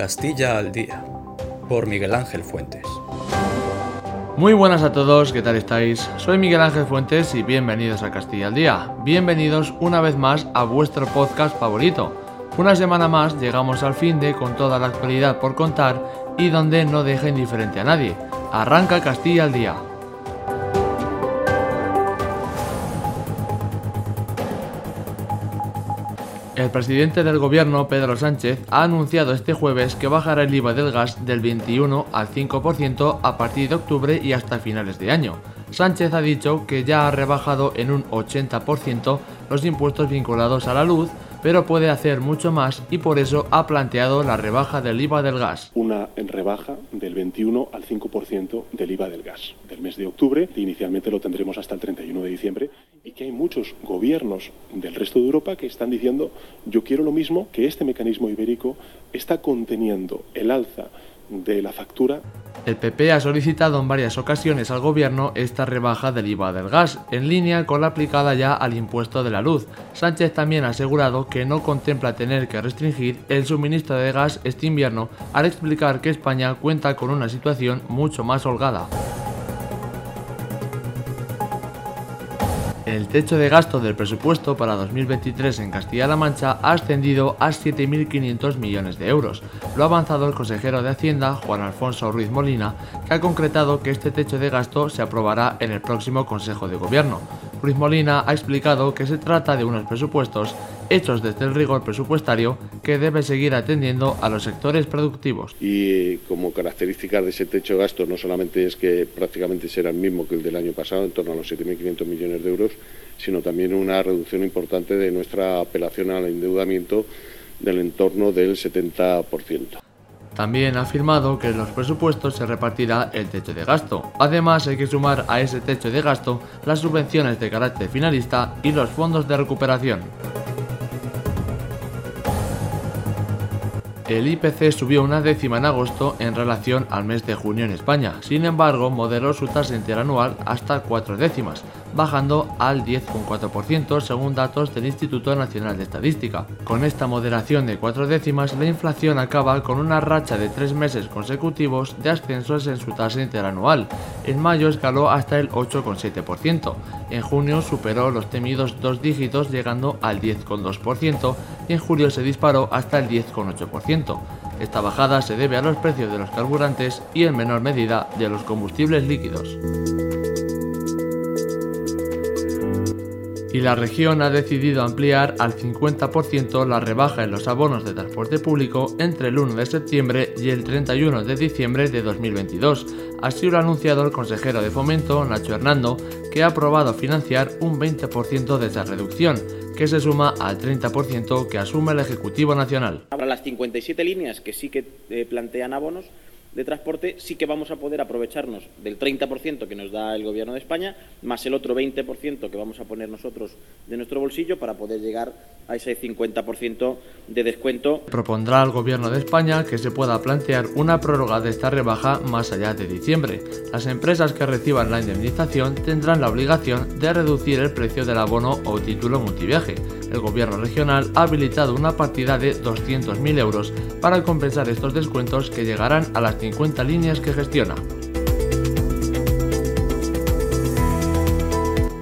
Castilla al Día, por Miguel Ángel Fuentes. Muy buenas a todos, ¿qué tal estáis? Soy Miguel Ángel Fuentes y bienvenidos a Castilla al Día. Bienvenidos una vez más a vuestro podcast favorito. Una semana más llegamos al fin de con toda la actualidad por contar y donde no deja indiferente a nadie. Arranca Castilla al Día. El presidente del gobierno, Pedro Sánchez, ha anunciado este jueves que bajará el IVA del gas del 21 al 5% a partir de octubre y hasta finales de año. Sánchez ha dicho que ya ha rebajado en un 80% los impuestos vinculados a la luz, pero puede hacer mucho más y por eso ha planteado la rebaja del IVA del gas. Una rebaja del 21 al 5% del IVA del gas del mes de octubre, inicialmente lo tendremos hasta el 31 de diciembre, y que hay muchos gobiernos del resto de Europa que están diciendo yo quiero lo mismo, que este mecanismo ibérico está conteniendo el alza de la factura. El PP ha solicitado en varias ocasiones al gobierno esta rebaja del IVA del gas, en línea con la aplicada ya al impuesto de la luz. Sánchez también ha asegurado que no contempla tener que restringir el suministro de gas este invierno, al explicar que España cuenta con una situación mucho más holgada. El techo de gasto del presupuesto para 2023 en Castilla-La Mancha ha ascendido a 7.500 millones de euros. Lo ha avanzado el consejero de Hacienda, Juan Alfonso Ruiz Molina, que ha concretado que este techo de gasto se aprobará en el próximo Consejo de Gobierno. Ruiz Molina ha explicado que se trata de unos presupuestos hechos desde el rigor presupuestario que debe seguir atendiendo a los sectores productivos. Y como características de ese techo de gasto no solamente es que prácticamente será el mismo que el del año pasado, en torno a los 7.500 millones de euros, sino también una reducción importante de nuestra apelación al endeudamiento del entorno del 70%. También ha afirmado que en los presupuestos se repartirá el techo de gasto. Además, hay que sumar a ese techo de gasto las subvenciones de carácter finalista y los fondos de recuperación. El IPC subió una décima en agosto en relación al mes de junio en España. Sin embargo, moderó su tasa interanual hasta cuatro décimas, bajando al 10,4% según datos del Instituto Nacional de Estadística. Con esta moderación de cuatro décimas, la inflación acaba con una racha de tres meses consecutivos de ascensos en su tasa interanual. En mayo escaló hasta el 8,7%. En junio superó los temidos dos dígitos llegando al 10,2% y en julio se disparó hasta el 10,8%. Esta bajada se debe a los precios de los carburantes y en menor medida de los combustibles líquidos. Y la región ha decidido ampliar al 50% la rebaja en los abonos de transporte público entre el 1 de septiembre y el 31 de diciembre de 2022. Así lo ha anunciado el consejero de Fomento, Nacho Hernando, que ha aprobado financiar un 20% de esa reducción, que se suma al 30% que asume el Ejecutivo Nacional. Para las 57 líneas que sí que eh, plantean abonos, de transporte sí que vamos a poder aprovecharnos del 30% que nos da el Gobierno de España, más el otro 20% que vamos a poner nosotros de nuestro bolsillo para poder llegar a ese 50% de descuento. Propondrá al Gobierno de España que se pueda plantear una prórroga de esta rebaja más allá de diciembre. Las empresas que reciban la indemnización tendrán la obligación de reducir el precio del abono o título multiviaje. El Gobierno regional ha habilitado una partida de 200.000 euros para compensar estos descuentos que llegarán a las 50 líneas que gestiona.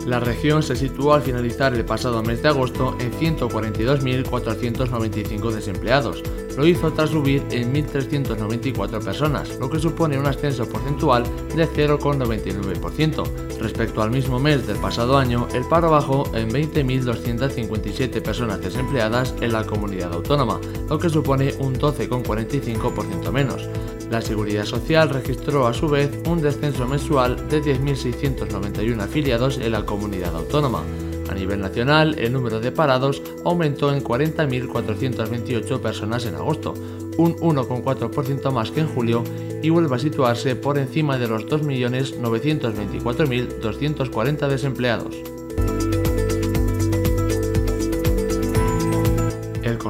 La región se situó al finalizar el pasado mes de agosto en 142.495 desempleados. Lo hizo tras subir en 1.394 personas, lo que supone un ascenso porcentual de 0,99%. Respecto al mismo mes del pasado año, el paro bajó en 20.257 personas desempleadas en la comunidad autónoma, lo que supone un 12,45% menos. La Seguridad Social registró a su vez un descenso mensual de 10.691 afiliados en la comunidad autónoma. A nivel nacional, el número de parados aumentó en 40.428 personas en agosto, un 1,4% más que en julio, y vuelve a situarse por encima de los 2.924.240 desempleados.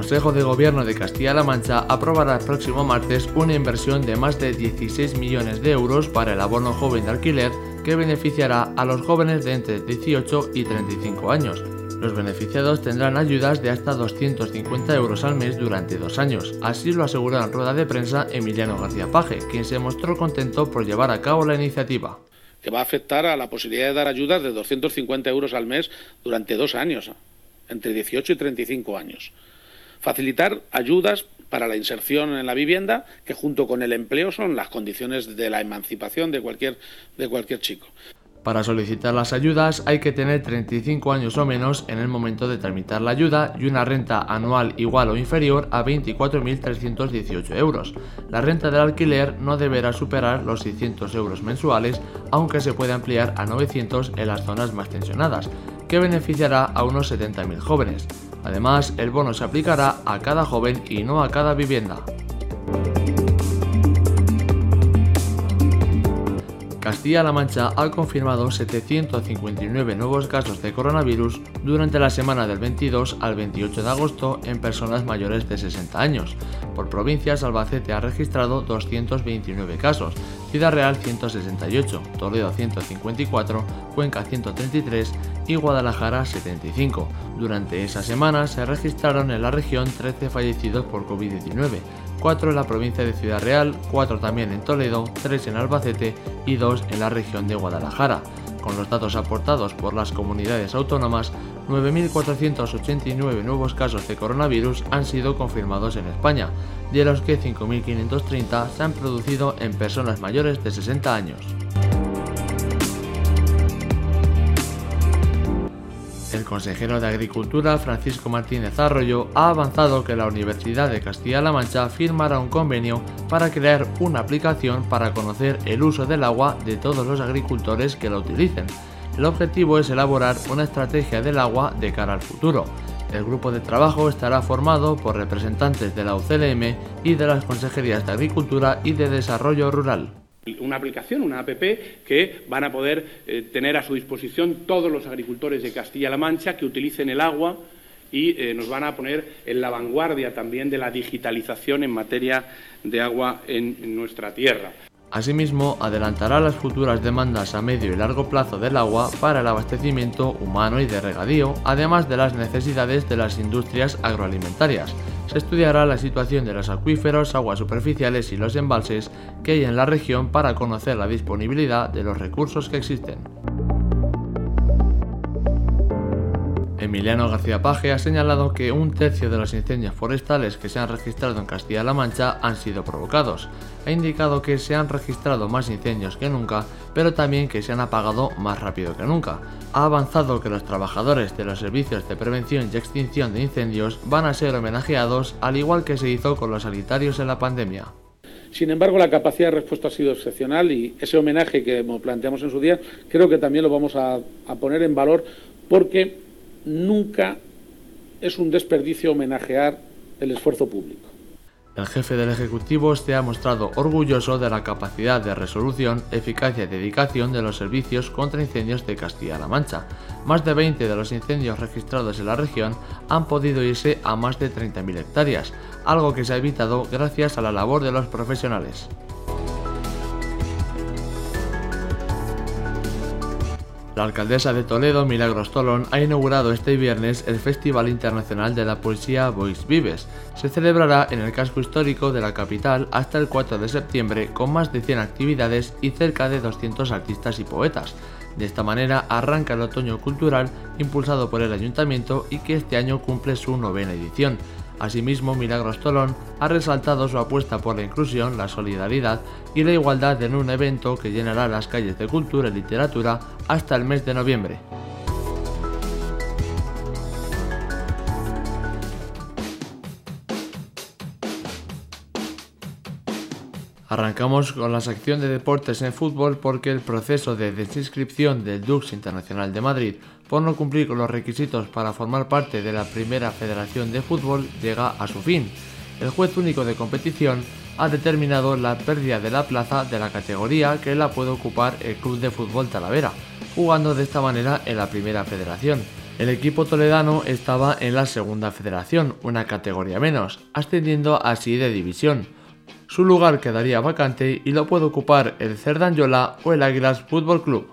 Consejo de Gobierno de Castilla-La Mancha aprobará el próximo martes una inversión de más de 16 millones de euros para el abono joven de alquiler que beneficiará a los jóvenes de entre 18 y 35 años. Los beneficiados tendrán ayudas de hasta 250 euros al mes durante dos años. Así lo aseguró en rueda de prensa Emiliano García Paje, quien se mostró contento por llevar a cabo la iniciativa. Que va a afectar a la posibilidad de dar ayudas de 250 euros al mes durante dos años, entre 18 y 35 años. Facilitar ayudas para la inserción en la vivienda, que junto con el empleo son las condiciones de la emancipación de cualquier, de cualquier chico. Para solicitar las ayudas hay que tener 35 años o menos en el momento de tramitar la ayuda y una renta anual igual o inferior a 24.318 euros. La renta del alquiler no deberá superar los 600 euros mensuales, aunque se puede ampliar a 900 en las zonas más tensionadas, que beneficiará a unos 70.000 jóvenes. Además, el bono se aplicará a cada joven y no a cada vivienda. Castilla-La Mancha ha confirmado 759 nuevos casos de coronavirus durante la semana del 22 al 28 de agosto en personas mayores de 60 años. Por provincias, Albacete ha registrado 229 casos, Ciudad Real 168, Toledo 154, Cuenca 133 y Guadalajara 75. Durante esa semana se registraron en la región 13 fallecidos por COVID-19, 4 en la provincia de Ciudad Real, 4 también en Toledo, 3 en Albacete y 2 en la región de Guadalajara. Con los datos aportados por las comunidades autónomas, 9.489 nuevos casos de coronavirus han sido confirmados en España, de los que 5.530 se han producido en personas mayores de 60 años. El consejero de Agricultura, Francisco Martínez Arroyo, ha avanzado que la Universidad de Castilla-La Mancha firmará un convenio para crear una aplicación para conocer el uso del agua de todos los agricultores que la utilicen. El objetivo es elaborar una estrategia del agua de cara al futuro. El grupo de trabajo estará formado por representantes de la UCLM y de las consejerías de Agricultura y de Desarrollo Rural una aplicación, una app, que van a poder eh, tener a su disposición todos los agricultores de Castilla-La Mancha que utilicen el agua y eh, nos van a poner en la vanguardia también de la digitalización en materia de agua en nuestra tierra. Asimismo, adelantará las futuras demandas a medio y largo plazo del agua para el abastecimiento humano y de regadío, además de las necesidades de las industrias agroalimentarias. Se estudiará la situación de los acuíferos, aguas superficiales y los embalses que hay en la región para conocer la disponibilidad de los recursos que existen. Emiliano García Paje ha señalado que un tercio de los incendios forestales que se han registrado en Castilla-La Mancha han sido provocados. Ha indicado que se han registrado más incendios que nunca, pero también que se han apagado más rápido que nunca. Ha avanzado que los trabajadores de los servicios de prevención y extinción de incendios van a ser homenajeados al igual que se hizo con los sanitarios en la pandemia. Sin embargo, la capacidad de respuesta ha sido excepcional y ese homenaje que planteamos en su día creo que también lo vamos a, a poner en valor porque nunca es un desperdicio homenajear el esfuerzo público. El jefe del Ejecutivo se ha mostrado orgulloso de la capacidad de resolución, eficacia y dedicación de los servicios contra incendios de Castilla-La Mancha. Más de 20 de los incendios registrados en la región han podido irse a más de 30.000 hectáreas, algo que se ha evitado gracias a la labor de los profesionales. La alcaldesa de Toledo, Milagros Tolón, ha inaugurado este viernes el Festival Internacional de la Poesía Voix Vives. Se celebrará en el casco histórico de la capital hasta el 4 de septiembre con más de 100 actividades y cerca de 200 artistas y poetas. De esta manera arranca el otoño cultural impulsado por el ayuntamiento y que este año cumple su novena edición. Asimismo, Milagros Tolón ha resaltado su apuesta por la inclusión, la solidaridad y la igualdad en un evento que llenará las calles de cultura y literatura hasta el mes de noviembre. Arrancamos con la sección de deportes en fútbol porque el proceso de desinscripción del Dux Internacional de Madrid por no cumplir con los requisitos para formar parte de la primera federación de fútbol llega a su fin. El juez único de competición ha determinado la pérdida de la plaza de la categoría que la puede ocupar el Club de Fútbol Talavera, jugando de esta manera en la primera federación. El equipo toledano estaba en la segunda federación, una categoría menos, ascendiendo así de división. Su lugar quedaría vacante y lo puede ocupar el Cerdanyola o el Águilas Fútbol Club.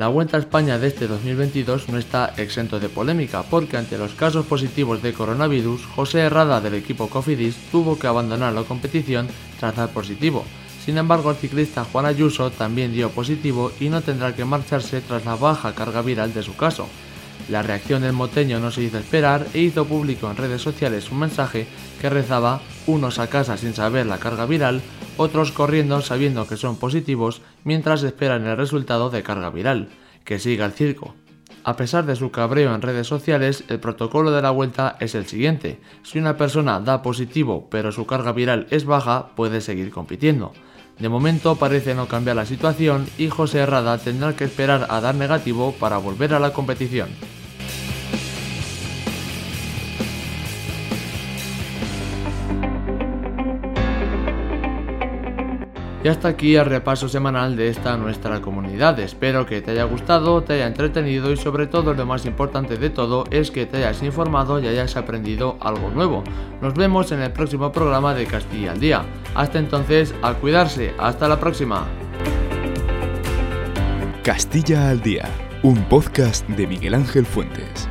La Vuelta a España de este 2022 no está exento de polémica porque ante los casos positivos de coronavirus, José Herrada del equipo Cofidis tuvo que abandonar la competición tras dar positivo. Sin embargo, el ciclista Juan Ayuso también dio positivo y no tendrá que marcharse tras la baja carga viral de su caso. La reacción del moteño no se hizo esperar e hizo público en redes sociales un mensaje que rezaba unos a casa sin saber la carga viral, otros corriendo sabiendo que son positivos mientras esperan el resultado de carga viral. Que siga el circo. A pesar de su cabreo en redes sociales, el protocolo de la vuelta es el siguiente. Si una persona da positivo pero su carga viral es baja, puede seguir compitiendo. De momento parece no cambiar la situación y José Herrada tendrá que esperar a dar negativo para volver a la competición. Y hasta aquí el repaso semanal de esta nuestra comunidad. Espero que te haya gustado, te haya entretenido y sobre todo lo más importante de todo es que te hayas informado y hayas aprendido algo nuevo. Nos vemos en el próximo programa de Castilla al Día. Hasta entonces, a cuidarse. Hasta la próxima. Castilla al Día, un podcast de Miguel Ángel Fuentes.